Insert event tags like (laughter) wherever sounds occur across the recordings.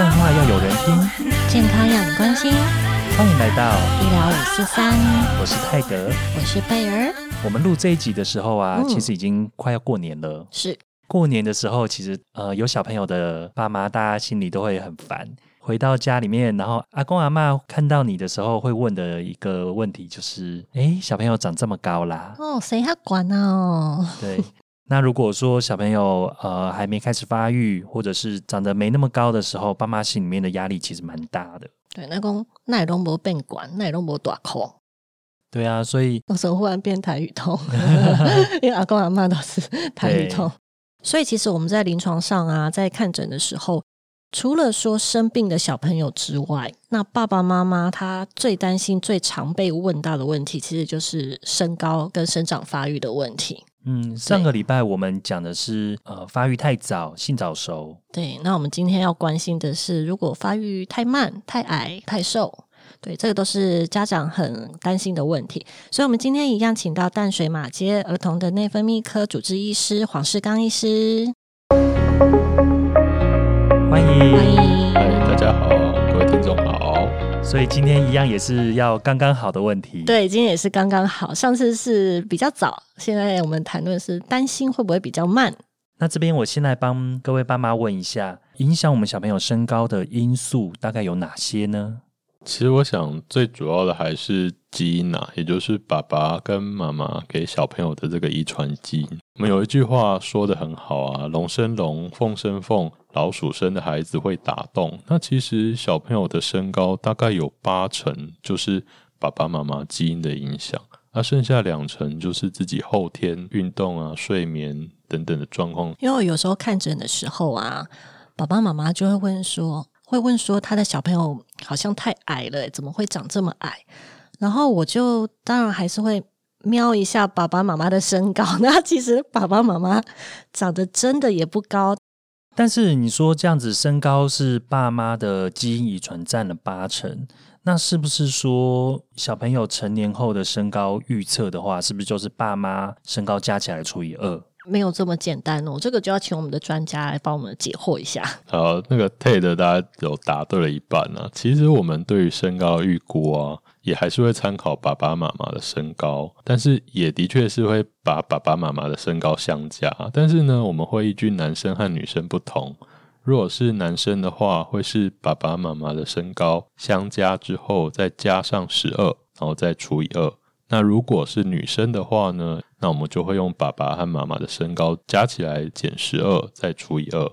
干话要有人听，健康要你关心。欢迎来到医疗五四三，我是泰德。我是贝儿。我们录这一集的时候啊，嗯其实已经快要过年了。是过年的时候，其实呃有小朋友的爸妈，大家心里都会很烦。回到家里面，然后阿公阿妈看到你的时候，会问的一个问题就是：哎，小朋友长这么高啦？哦，谁还管哦？对。那如果说小朋友呃还没开始发育，或者是长得没那么高的时候，爸妈心里面的压力其实蛮大的。对，那公那也都没变管，那也都没大空。对啊，所以我怎么忽然变台语通？(laughs) 因为阿公阿妈都是台语通，所以其实我们在临床上啊，在看诊的时候，除了说生病的小朋友之外，那爸爸妈妈他最担心、最常被问到的问题，其实就是身高跟生长发育的问题。嗯，上个礼拜我们讲的是呃发育太早，性早熟。对，那我们今天要关心的是，如果发育太慢、太矮、太瘦，对，这个都是家长很担心的问题。所以，我们今天一样请到淡水马街儿童的内分泌科主治医师黄世刚医师，欢迎，欢迎。嗨，大家好。所以今天一样也是要刚刚好的问题。，对，今天也是刚刚好，上次是比较早，现在我们谈论是担心会不会比较慢。那这边我先来帮各位爸妈问一下，影响我们小朋友身高的因素大概有哪些呢？其实我想最主要的还是基因啊，也就是爸爸跟妈妈给小朋友的这个遗传基因。我们有一句话说的很好啊，“龙生龙，凤生凤，老鼠生的孩子会打洞”。那其实小朋友的身高大概有八成就是爸爸妈妈基因的影响，那剩下两成就是自己后天运动啊、睡眠等等的状况因为我有时候看诊的时候啊，爸爸妈妈就会问说，会问说他的小朋友好像太矮了，怎么会长这么矮？然后我就当然还是会瞄一下爸爸妈妈的身高，(laughs) 那其实爸爸妈妈长得真的也不高，但是你说这样子身高是爸妈的基因遗传占了八成，那是不是说小朋友成年后的身高预测的话，是不是就是爸妈身高加起来除以二？没有这么简单哦。这个就要请我们的专家来帮我们解惑一下。好，那个 Ted 大家有答对了一半啊。其实我们对于身高的预估啊，也还是会参考爸爸妈妈的身高，但是也的确是会把爸爸妈妈的身高相加。但是呢，我们会依据男生和女生不同。如果是男生的话，会是爸爸妈妈的身高相加之后再加上十二，然后再除以二。那如果是女生的话呢，那我们就会用爸爸和妈妈的身高加起来减十二，再除以二。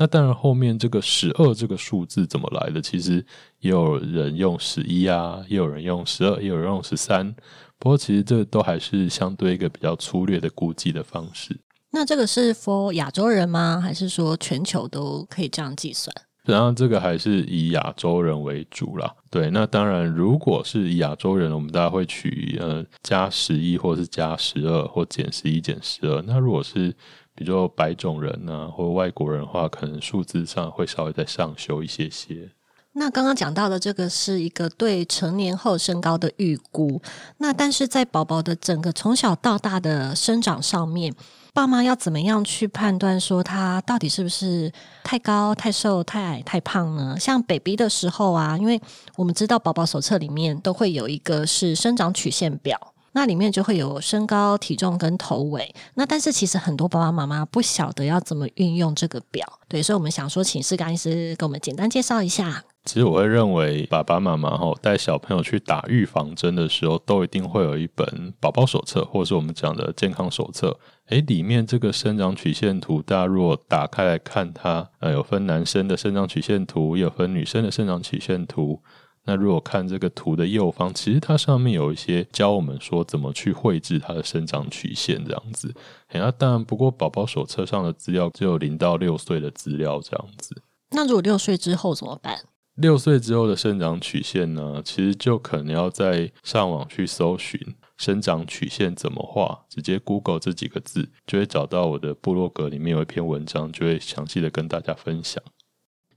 那当然，后面这个十二这个数字怎么来的？其实也有人用十一啊，也有人用十二，也有人用十三。不过，其实这都还是相对一个比较粗略的估计的方式。那这个是 for 亚洲人吗？还是说全球都可以这样计算？然后这个还是以亚洲人为主啦。对，那当然，如果是以亚洲人，我们大家会取呃加十一，或是加十二，或减十一减十二。那如果是比如说白种人啊，或外国人的话，可能数字上会稍微再上修一些些。那刚刚讲到的这个是一个对成年后身高的预估，那但是在宝宝的整个从小到大的生长上面，爸妈要怎么样去判断说他到底是不是太高、太瘦、太矮、太胖呢？像 baby 的时候啊，因为我们知道宝宝手册里面都会有一个是生长曲线表。那里面就会有身高、体重跟头围。那但是其实很多爸爸妈妈不晓得要怎么运用这个表，对，所以我们想说，请示干医师给我们简单介绍一下。其实我会认为，爸爸妈妈哈带小朋友去打预防针的时候，都一定会有一本宝宝手册，或者是我们讲的健康手册。诶，里面这个生长曲线图，大家如果打开来看它，呃，有分男生的生长曲线图，也有分女生的生长曲线图。那如果看这个图的右方，其实它上面有一些教我们说怎么去绘制它的生长曲线这样子。诶那当然，不过宝宝手册上的资料只有零到六岁的资料这样子。那如果六岁之后怎么办？六岁之后的生长曲线呢，其实就可能要在上网去搜寻生长曲线怎么画，直接 Google 这几个字，就会找到我的部落格里面有一篇文章，就会详细的跟大家分享。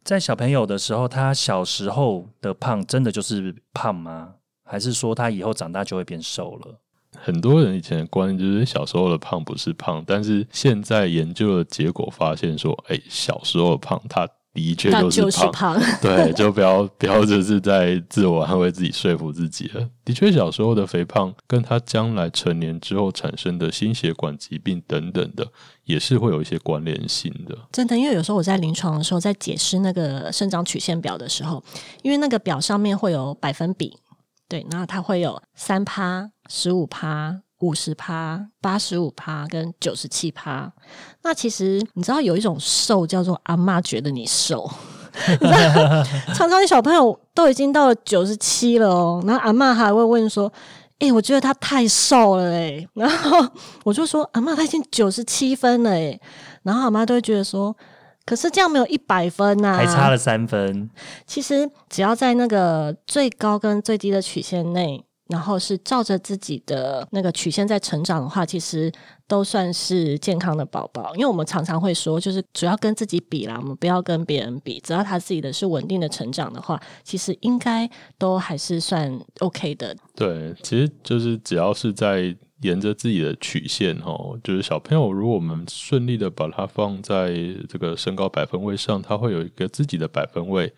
在小朋友的时候，他小时候的胖真的就是胖吗？还是说他以后长大就会变瘦了？很多人以前的观念就是小时候的胖不是胖，但是现在研究的结果发现说，哎、小时候的胖他的确那就就是。胖。(laughs) 对，就不要不要就是在自我安慰自己、说服自己了。的确，小时候的肥胖跟他将来成年之后产生的心血管疾病等等的，也是会有一些关联性的。真的，因为有时候我在临床的时候，在解释那个生长曲线表的时候，因为那个表上面会有百分比，对，然后它会有三趴、十五趴、五十趴、八十五趴跟九十七趴。那其实你知道有一种瘦叫做阿妈觉得你瘦，(laughs) 你知道常常小朋友都已经到了九十七了哦，然后阿妈还会问说。哎、我觉得他太瘦了哎、然后我就说阿妈他已经九十七分了哎、然后阿妈都会觉得说，可是这样没有一百分呐、还差了三分。其实只要在那个最高跟最低的曲线内，然后是照着自己的那个曲线在成长的话，其实都算是健康的宝宝。因为我们常常会说，就是主要跟自己比啦，我们不要跟别人比。只要他自己的是稳定的成长的话，其实应该都还是算 OK 的。对，其实就是只要是在沿着自己的曲线哦，就是小朋友，如果我们顺利的把它放在这个身高百分位上，他会有一个自己的百分位。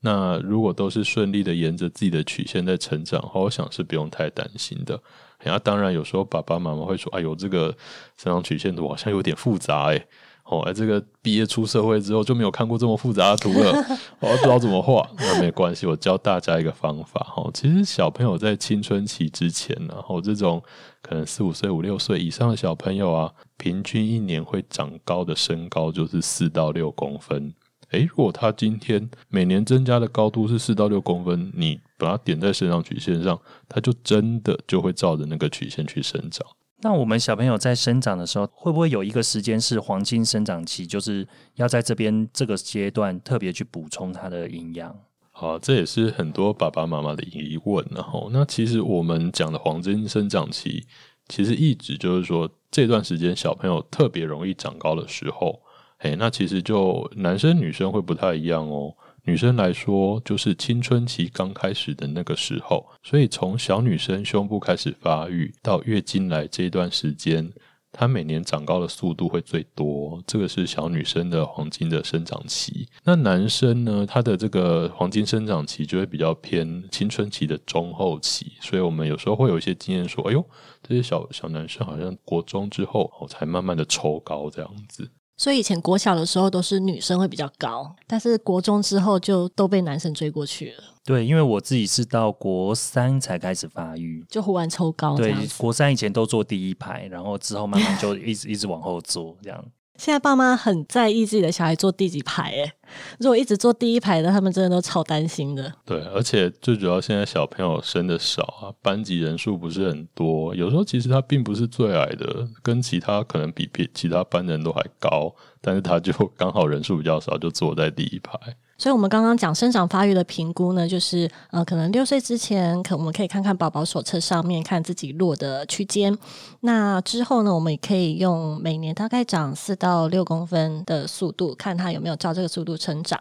那如果都是顺利的沿着自己的曲线在成长，我想是不用太担心的。那当然，有时候爸爸妈妈会说：“哎呦，这个生长曲线图好像有点复杂哎。”哦，哎，这个毕业出社会之后就没有看过这么复杂的图了，我不知道怎么画。那没关系，我教大家一个方法哈。其实小朋友在青春期之前呢，然后这种可能四五岁、五六岁以上的小朋友啊，平均一年会长高的身高就是四到六公分。诶，如果它今天每年增加的高度是四到六公分，你把它点在生长曲线上，它就真的就会照着那个曲线去生长。那我们小朋友在生长的时候，会不会有一个时间是黄金生长期，就是要在这边这个阶段特别去补充它的营养？好，这也是很多爸爸妈妈的疑问。然后，那其实我们讲的黄金生长期，其实一直就是说这段时间小朋友特别容易长高的时候。哎，那其实就男生女生会不太一样哦。女生来说，就是青春期刚开始的那个时候，所以从小女生胸部开始发育到月经来这一段时间，她每年长高的速度会最多。这个是小女生的黄金的生长期。那男生呢，他的这个黄金生长期就会比较偏青春期的中后期。所以我们有时候会有一些经验说，哎呦，这些小小男生好像国中之后，才慢慢的抽高这样子。所以以前国小的时候都是女生会比较高，但是国中之后就都被男生追过去了，对，因为我自己是到国三才开始发育，就忽然抽高这对。国三以前都坐第一排，然后之后慢慢就一直一直往后坐，这样。(laughs) 现在爸妈很在意自己的小孩坐第几排，哎，如果一直坐第一排的，他们真的都超担心的。对，而且最主要现在小朋友生的少啊，班级人数不是很多，有时候其实他并不是最矮的，跟其他可能比比其他班人都还高，但是他就刚好人数比较少，就坐在第一排。所以，我们刚刚讲生长发育的评估呢，就是呃，可能六岁之前，可我们可以看看宝宝手册上面看自己落的区间。那之后呢，我们也可以用每年大概长四到六公分的速度，看他有没有照这个速度成长。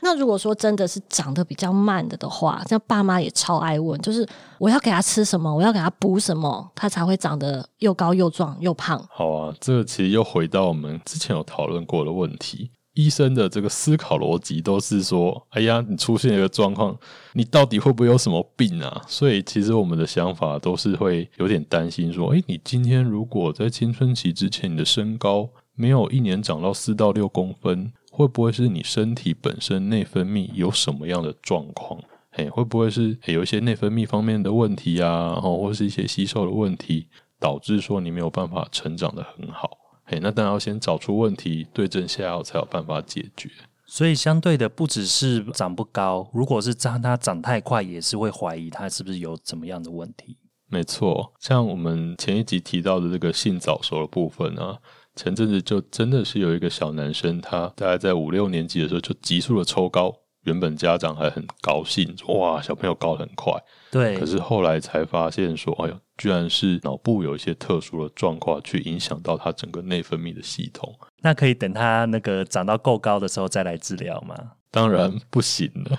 那如果说真的是长得比较慢的的话，像爸妈也超爱问，就是我要给他吃什么，我要给他补什么，他才会长得又高又壮又胖。好啊，这个其实又回到我们之前有讨论过的问题。医生的这个思考逻辑都是说：“哎呀，你出现一个状况，你到底会不会有什么病啊？”所以其实我们的想法都是会有点担心，说：“哎，你今天如果在青春期之前，你的身高没有一年长到四到六公分，会不会是你身体本身内分泌有什么样的状况？哎，会不会是有一些内分泌方面的问题啊，然后或是一些吸收的问题，导致说你没有办法成长的很好？”嘿，那当然要先找出问题，对症下药，才有办法解决。所以相对的，不只是长不高，如果是长它长太快，也是会怀疑它是不是有怎么样的问题。没错，像我们前一集提到的这个性早熟的部分啊，前阵子就真的是有一个小男生，他大概在五六年级的时候就急速的抽高，原本家长还很高兴，哇，小朋友高得很快。对，可是后来才发现说，哎呀，居然是脑部有一些特殊的状况，去影响到他整个内分泌的系统。那可以等他那个长到够高的时候再来治疗吗？当然不行了，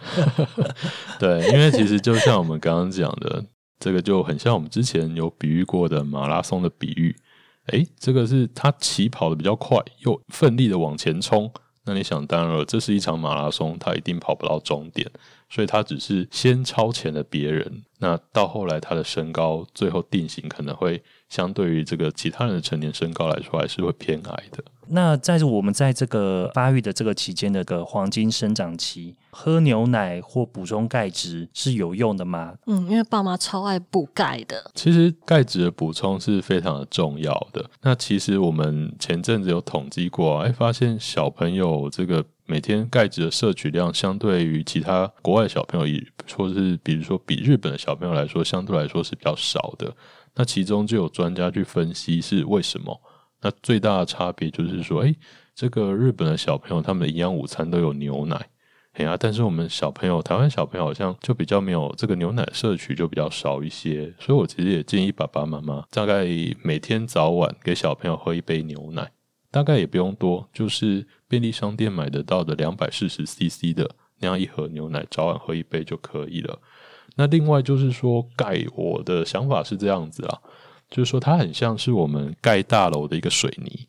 (laughs) 对，因为其实就像我们刚刚讲的，这个就很像我们之前有比喻过的马拉松的比喻。诶，这个是他起跑的比较快，又奋力的往前冲，那你想当然了，这是一场马拉松，他一定跑不到终点，所以他只是先超前了别人。那到后来，他的身高最后定型可能会相对于这个其他人的成年身高来说，还是会偏矮的。那在我们在这个发育的这个期间的个黄金生长期，喝牛奶或补充钙质是有用的吗？嗯，因为爸妈超爱补钙的。其实钙质的补充是非常的重要的。那其实我们前阵子有统计过，哎，发现小朋友这个每天钙质的摄取量，相对于其他国外小朋友，以说是比如说比日本的小朋友来说，相对来说是比较少的。那其中就有专家去分析是为什么。那最大的差别就是说，哎，这个日本的小朋友他们的营养午餐都有牛奶，哎呀，但是我们小朋友，台湾小朋友好像就比较没有这个牛奶摄取就比较少一些，所以我其实也建议爸爸妈妈大概每天早晚给小朋友喝一杯牛奶，大概也不用多，就是便利商店买得到的两百四十 CC 的那样一盒牛奶，早晚喝一杯就可以了。那另外就是说盖，我的想法是这样子啊。就是说，它很像是我们盖大楼的一个水泥。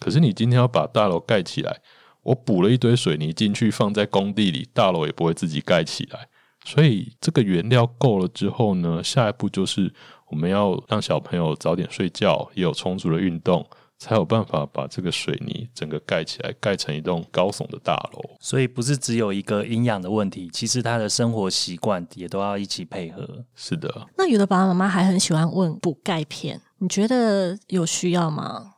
可是你今天要把大楼盖起来，我补了一堆水泥进去，放在工地里，大楼也不会自己盖起来。所以这个原料够了之后呢，下一步就是我们要让小朋友早点睡觉，也有充足的运动。才有办法把这个水泥整个盖起来，盖成一栋高耸的大楼。所以不是只有一个营养的问题，其实他的生活习惯也都要一起配合。是的。那有的爸爸妈妈还很喜欢问补钙片，你觉得有需要吗？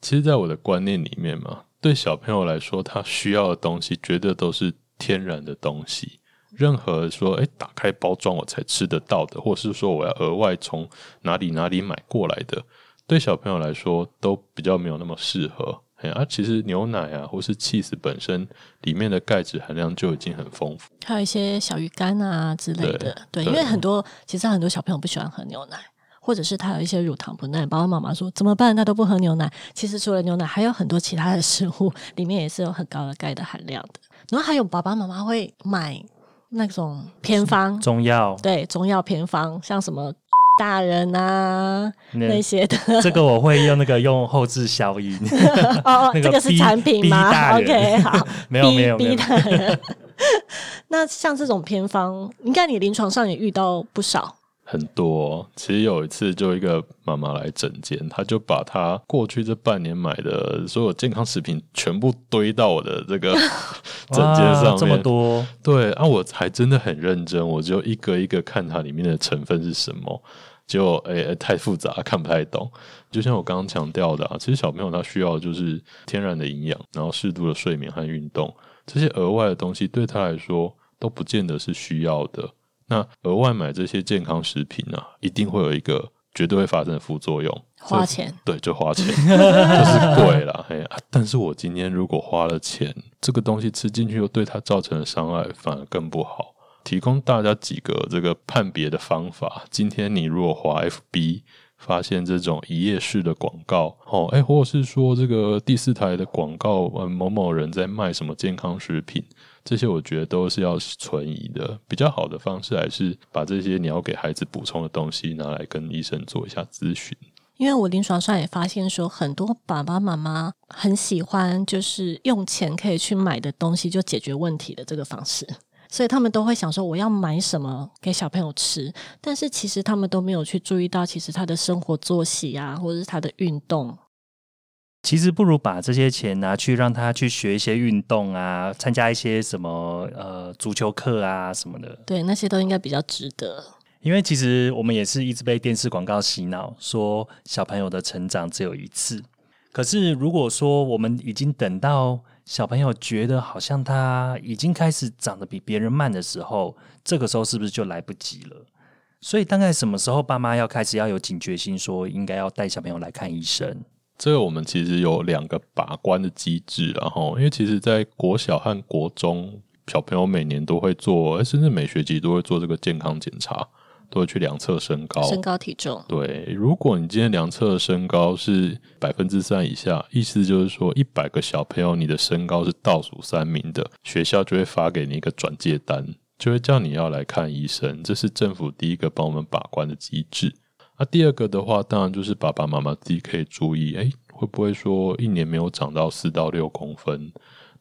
其实，在我的观念里面嘛，对小朋友来说，他需要的东西绝对都是天然的东西。任何说，哎，打开包装我才吃得到的，或是说我要额外从哪里哪里买过来的。对小朋友来说都比较没有那么适合，而其实牛奶啊，或是 cheese 本身里面的钙质含量就已经很丰富，还有一些小鱼干啊之类的。对，因为很多其实很多小朋友不喜欢喝牛奶，或者是他有一些乳糖不耐，爸爸妈妈说怎么办？他都不喝牛奶。其实除了牛奶，还有很多其他的食物里面也是有很高的钙的含量的。然后还有爸爸妈妈会买那种偏方中药，对，中药偏方，像什么。大人啊，那些的，(laughs) 这个我会用那个用后置消音。(laughs) 哦，这个是产品吗？OK，好，没有没有没有。(laughs) 那像这种偏方，应该你临床上也遇到不少。很多，其实有一次就一个妈妈来诊间，她就把她过去这半年买的所有健康食品全部堆到我的这个 (laughs) 整间上面，这么多。对啊，我还真的很认真，我就一个一个看它里面的成分是什么。结果诶，太复杂，看不太懂。就像我刚刚强调的啊，其实小朋友他需要就是天然的营养，然后适度的睡眠和运动，这些额外的东西对他来说都不见得是需要的。那额外买这些健康食品呢，一定会有一个绝对会发生的副作用，花钱。对，就花钱，(laughs) 就是贵了。哎呀，但是我今天如果花了钱，这个东西吃进去又对它造成了伤害反而更不好。提供大家几个这个判别的方法。今天你如果滑 FB。发现这种一页式的广告，哦，哎，或者是说这个第四台的广告，呃，某某人在卖什么健康食品，这些我觉得都是要存疑的。比较好的方式还是把这些你要给孩子补充的东西拿来跟医生做一下咨询。因为我临床上也发现说，很多爸爸妈妈很喜欢就是用钱可以去买的东西就解决问题的这个方式。所以他们都会想说我要买什么给小朋友吃，但是其实他们都没有去注意到，其实他的生活作息啊，或者是他的运动，其实不如把这些钱拿去让他去学一些运动啊，参加一些什么呃足球课啊什么的。对，那些都应该比较值得。因为其实我们也是一直被电视广告洗脑，说小朋友的成长只有一次。可是如果说我们已经等到。小朋友觉得好像他已经开始长得比别人慢的时候，这个时候是不是就来不及了？所以大概什么时候爸妈要开始要有警觉心，说应该要带小朋友来看医生？这个我们其实有两个把关的机制，然后因为其实，在国小和国中，小朋友每年都会做，甚至每学期都会做这个健康检查。都会去量测身高、身高体重。对，如果你今天量测的身高是百分之三以下，意思就是说一百个小朋友你的身高是倒数三名的，学校就会发给你一个转介单，就会叫你要来看医生。这是政府第一个帮我们把关的机制。那第二个的话，当然就是爸爸妈妈自己可以注意，哎，会不会说一年没有长到四到六公分？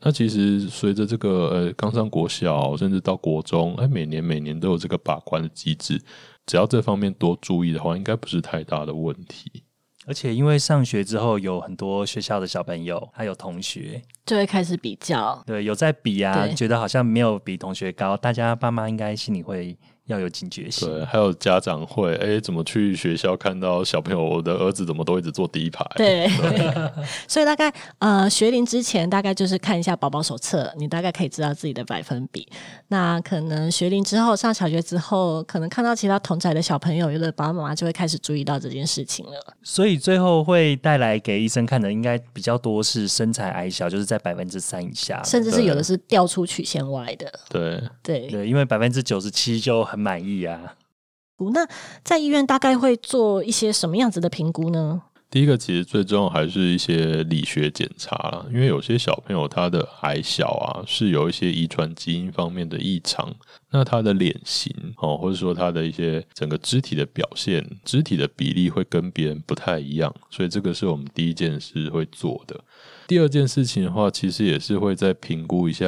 那其实随着这个呃刚上国小，甚至到国中，哎，每年每年都有这个把关的机制，只要这方面多注意的话，应该不是太大的问题。而且因为上学之后，有很多学校的小朋友还有同学，就会开始比较。对，有在比啊，觉得好像没有比同学高，大家爸妈应该心里会要有警觉性。对，还有家长会，哎，怎么去学校看到小朋友，我的儿子怎么都一直坐第一排？对，(laughs) 所以大概呃学龄之前，大概就是看一下宝宝手册，你大概可以知道自己的百分比。那可能学龄之后，上小学之后，可能看到其他同宅的小朋友，有的爸爸妈妈就会开始注意到这件事情了。所以最后会带来给医生看的，应该比较多是身材矮小，就是在百分之三以下。甚至是有的是掉出曲线外的。对，对，对，因为百分之九十七就很满意啊。那在医院大概会做一些什么样子的评估呢？第一个其实最重要还是一些理学检查啦，因为有些小朋友他的矮小啊是有一些遗传基因方面的异常，那他的脸型哦，或者说他的一些整个肢体的表现、肢体的比例会跟别人不太一样，所以这个是我们第一件事会做的。第二件事情的话，其实也是会再评估一下，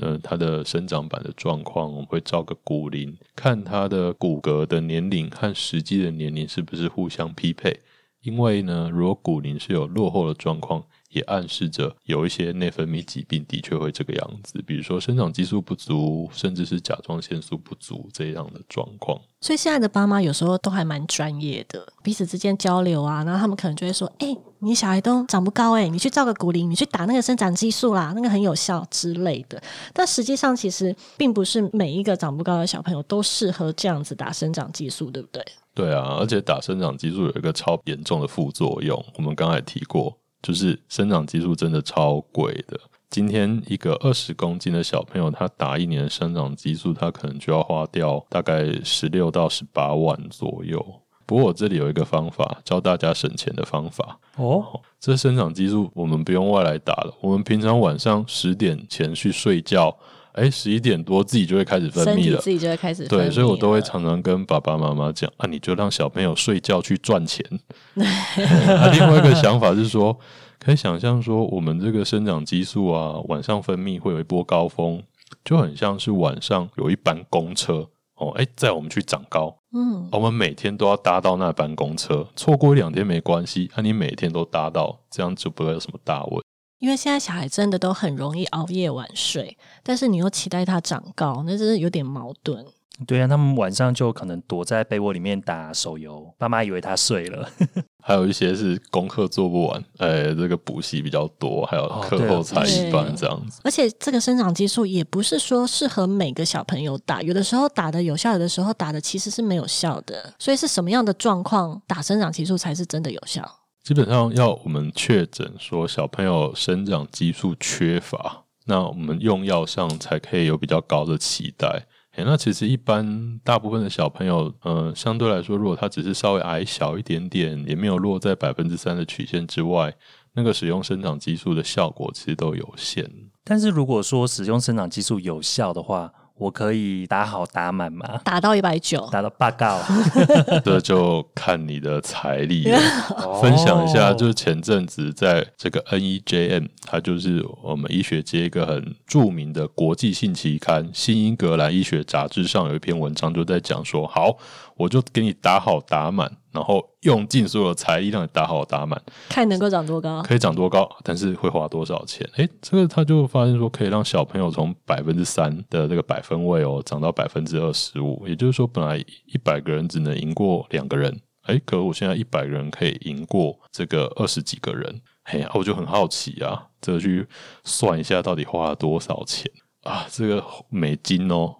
呃，它的生长板的状况，我们会照个骨龄，看它的骨骼的年龄和实际的年龄是不是互相匹配。因为呢，如果骨龄是有落后的状况，也暗示着有一些内分泌疾病的确会这个样子，比如说生长激素不足，甚至是甲状腺素不足这样的状况。所以现在的爸妈有时候都还蛮专业的，彼此之间交流啊，然后他们可能就会说：“哎、你小孩都长不高、哎，你去照个骨龄，你去打那个生长激素啦，那个很有效之类的。”但实际上，其实并不是每一个长不高的小朋友都适合这样子打生长激素，对不对？对啊，而且打生长激素有一个超严重的副作用，我们刚才提过，就是生长激素真的超贵的。今天一个二十公斤的小朋友，他打一年的生长激素，他可能就要花掉大概十六到十八万左右。不过我这里有一个方法，教大家省钱的方法。哦，这生长激素我们不用外来打了，我们平常晚上十点前去睡觉，哎，十一点多自己就会开始分泌了。自己就会开始对，所以我都会常常跟爸爸妈妈讲啊，你就让小朋友睡觉去赚钱。(laughs) 啊，另外一个想法是说，可以想象说，我们这个生长激素啊，晚上分泌会有一波高峰，就很像是晚上有一班公车哦，哎，载我们去长高，嗯，我们每天都要搭到那班公车，错过一两天没关系，那、你每天都搭到，这样就不会有什么大问。因为现在小孩真的都很容易熬夜晚睡，但是你又期待他长高，那真是有点矛盾。对啊，他们晚上就可能躲在被窝里面打手游，爸妈以为他睡了。(laughs) 还有一些是功课做不完，呃，这个补习比较多，还有课后才艺班这样子。而且这个生长激素也不是说适合每个小朋友打，有的时候打的有效，有的时候打的其实是没有效的。所以是什么样的状况打生长激素才是真的有效？基本上要我们确诊说小朋友生长激素缺乏，那我们用药上才可以有比较高的期待。诶那其实一般大部分的小朋友，呃，相对来说，如果他只是稍微矮小一点点，也没有落在百分之三的曲线之外，那个使用生长激素的效果其实都有限。但是如果说使用生长激素有效的话，我可以打好打满吗？打到一百九，打到八告，(laughs) 这就看你的财力了。(laughs) 分享一下，哦就是前阵子在这个 NEJM，它就是我们医学界一个很著名的国际性期刊《新英格兰医学杂志》上有一篇文章，就在讲说，好，我就给你打好打满，然后用尽所有的财力让你打好打满，看能够长多高。可以长多高，但是会花多少钱？诶，这个他就发现说，可以让小朋友从百分之三的这个百分位哦，涨到百分之二十五，也就是说，本来一百个人只能赢过两个人，诶，可我现在一百个人可以赢过这个二十几个人，嘿呀，我就很好奇啊，这个去算一下到底花了多少钱啊？这个美金哦，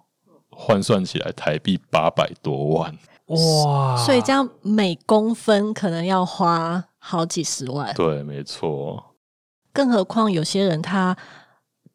换算起来台币八百多万，哇！所以这样每公分可能要花好几十万，对，没错。更何况有些人他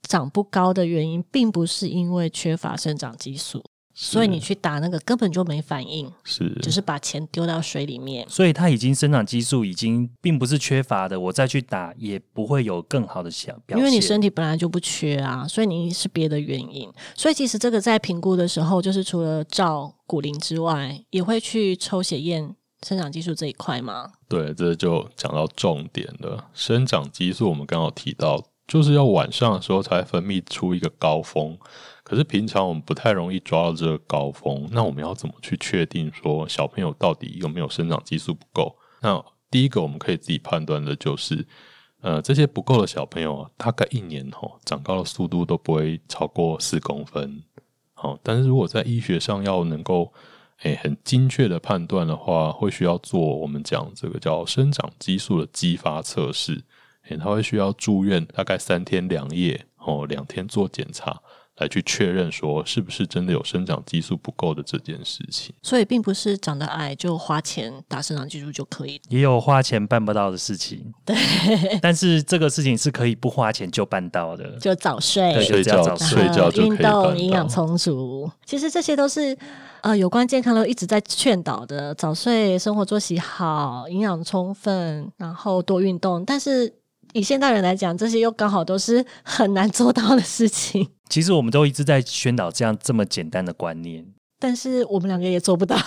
长不高的原因，并不是因为缺乏生长激素，所以你去打那个根本就没反应，是只是把钱丢到水里面。所以它已经生长激素已经并不是缺乏的，我再去打也不会有更好的效表现。因为你身体本来就不缺啊，所以你是别的原因。所以其实这个在评估的时候，就是除了照骨龄之外，也会去抽血验生长激素这一块吗？对，这就讲到重点了。生长激素我们刚刚有提到，就是要晚上的时候才分泌出一个高峰。可是平常我们不太容易抓到这个高峰，那我们要怎么去确定说小朋友到底有没有生长激素不够？那第一个我们可以自己判断的就是，呃，这些不够的小朋友，大概一年哦长高的速度都不会超过四公分。好，但是如果在医学上要能够诶很精确的判断的话，会需要做我们讲这个叫生长激素的激发测试，诶，他会需要住院大概三天两夜，哦，两天做检查。来去确认说是不是真的有生长激素不够的这件事情，所以并不是长得矮就花钱打生长激素就可以，也有花钱办不到的事情。(laughs) 对，但是这个事情是可以不花钱就办到的，就早睡、睡觉、睡。觉、运动、营养充足。其实这些都是呃有关健康都一直在劝导的：早睡、生活作息好、营养充分，然后多运动。但是以现代人来讲，这些又刚好都是很难做到的事情。(laughs) 其实我们都一直在宣导这样这么简单的观念，但是我们两个也做不到。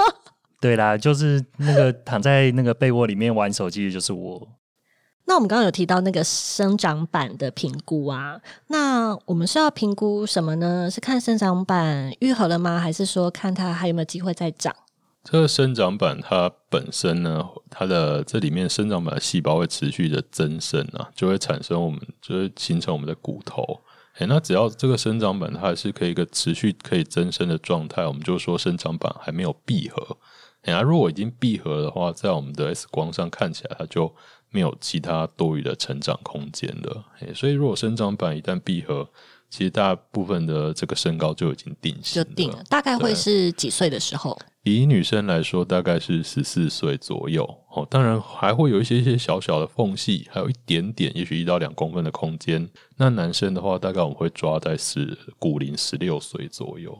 (laughs) 对啦，就是那个躺在那个被窝里面玩手机的就是我。那我们刚刚有提到那个生长板的评估啊，那我们是要评估什么呢？是看生长板愈合了吗？还是说看它还有没有机会再长？这个生长板它本身呢，它的这里面生长板的细胞会持续的增生啊，就会产生我们就会形成我们的骨头。哎，那只要这个生长板它还是可以一个持续可以增生的状态，我们就说生长板还没有闭合。哎，如果已经闭合的话，在我们的 X 光上看起来，它就没有其他多余的成长空间了。哎，所以如果生长板一旦闭合，其实大部分的这个身高就已经定型，就定了。大概会是几岁的时候？以女生来说，大概是十四岁左右哦。当然还会有一些一些小小的缝隙，还有一点点，也许一到两公分的空间。那男生的话，大概我们会抓在是骨龄十六岁左右。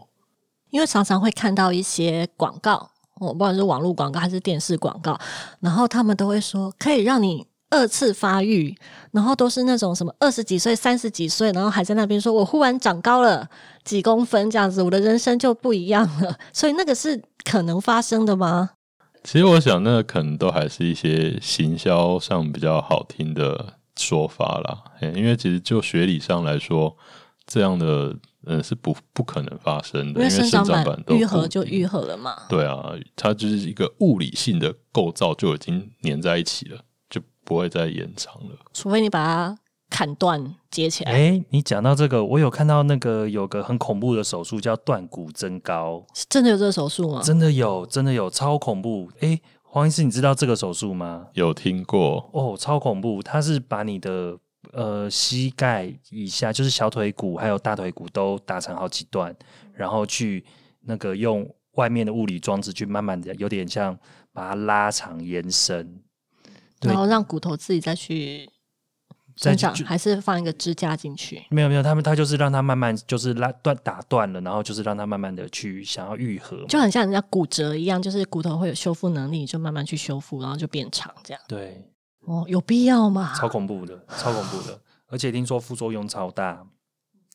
因为常常会看到一些广告，我不管是网络广告还是电视广告，然后他们都会说可以让你二次发育，然后都是那种什么二十几岁、三十几岁，然后还在那边说我忽然长高了几公分这样子，我的人生就不一样了。(laughs) 所以那个是。可能发生的吗？其实我想，那可能都还是一些行销上比较好听的说法啦。因为其实就学理上来说，这样的嗯是不不可能发生的，因为生长板愈合就愈合了嘛。对啊，它就是一个物理性的构造就已经粘在一起了，就不会再延长了。除非你把它。砍断接起来。哎，你讲到这个，我有看到那个有个很恐怖的手术叫断骨增高，是真的有这个手术吗？真的有，真的有，超恐怖。哎，黄医师，你知道这个手术吗？有听过哦，超恐怖。它是把你的呃膝盖以下，就是小腿骨还有大腿骨都打成好几段，然后去那个用外面的物理装置去慢慢的，有点像把它拉长延伸，然后让骨头自己再去。生长还是放一个支架进去？没有没有，他们他就是让它慢慢就是拉断打断了，然后就是让它慢慢的去想要愈合，就很像人家骨折一样，就是骨头会有修复能力，就慢慢去修复，然后就变长这样。对，哦，有必要吗？超恐怖的，超恐怖的，(sighs) 而且听说副作用超大，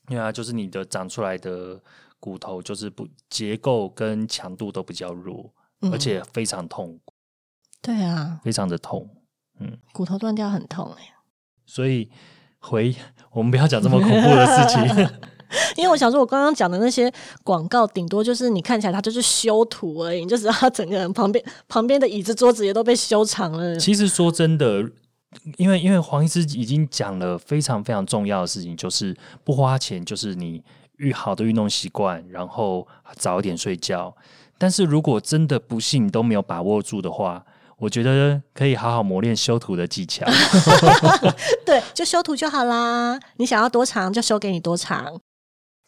因为啊，就是你的长出来的骨头就是不结构跟强度都比较弱，而且非常痛。对啊，非常的痛。嗯，骨头断掉很痛哎。所以回 (laughs) 我们不要讲这么恐怖的事情，(laughs) 因为我想说，我刚刚讲的那些广告，顶多就是你看起来它就是修图而已，你就知道他整个人旁边旁边的椅子桌子也都被修长了。其实说真的，因为因为黄医师已经讲了非常非常重要的事情，就是不花钱，就是你运好的运动习惯，然后早一点睡觉。但是如果真的不幸都没有把握住的话，我觉得可以好好磨练修图的技巧。(laughs) 对，就修图就好啦。你想要多长就修给你多长。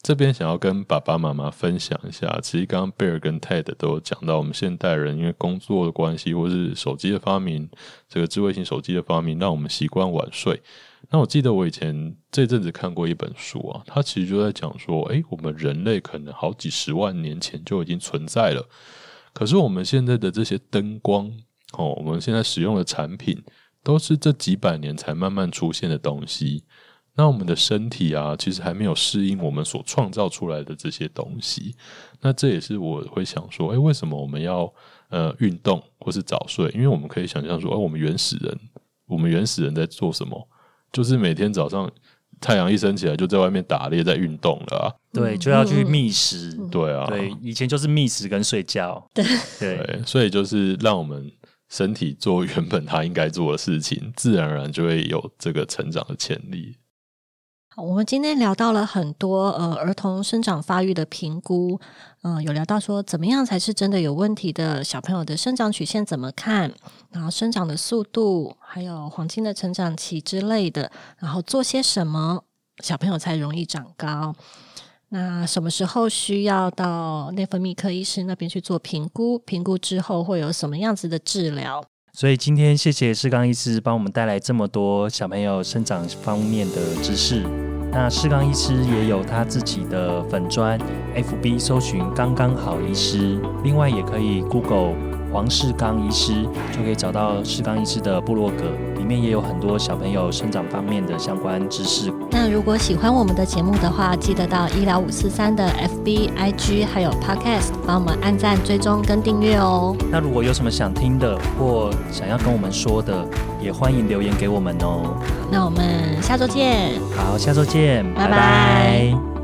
这边想要跟爸爸妈妈分享一下，其实刚刚贝尔跟 Ted 都有讲到，我们现代人因为工作的关系，或是手机的发明，这个智慧型手机的发明，让我们习惯晚睡。那我记得我以前这阵子看过一本书啊，它其实就在讲说，哎，我们人类可能好几十万年前就已经存在了，可是我们现在的这些灯光。哦，我们现在使用的产品都是这几百年才慢慢出现的东西。那我们的身体啊，其实还没有适应我们所创造出来的这些东西。那这也是我会想说，哎，为什么我们要呃运动或是早睡？因为我们可以想象说，哎，我们原始人，我们原始人在做什么？就是每天早上太阳一升起来就在外面打猎，在运动了啊。对，嗯就要去觅食。对啊，对，以前就是觅食跟睡觉。对对对，所以就是让我们身体做原本他应该做的事情，自然而然就会有这个成长的潜力。我们今天聊到了很多呃儿童生长发育的评估，嗯、有聊到说怎么样才是真的有问题的小朋友的生长曲线怎么看，然后生长的速度，还有黄金的成长期之类的，然后做些什么小朋友才容易长高。那什么时候需要到内分泌科医师那边去做评估？评估之后会有什么样子的治疗？所以今天谢谢世刚医师帮我们带来这么多小朋友生长方面的知识。那世刚医师也有他自己的粉砖，FB 搜寻刚刚好医师，另外也可以 Google 黄世刚医师，就可以找到世刚医师的部落格，里面也有很多小朋友生长方面的相关知识。那如果喜欢我们的节目的话，记得到医疗五四三的 FB、IG 还有 Podcast 帮我们按赞、追踪跟订阅哦。那如果有什么想听的或想要跟我们说的，也欢迎留言给我们哦。那我们下周见。好，下周见，拜拜拜拜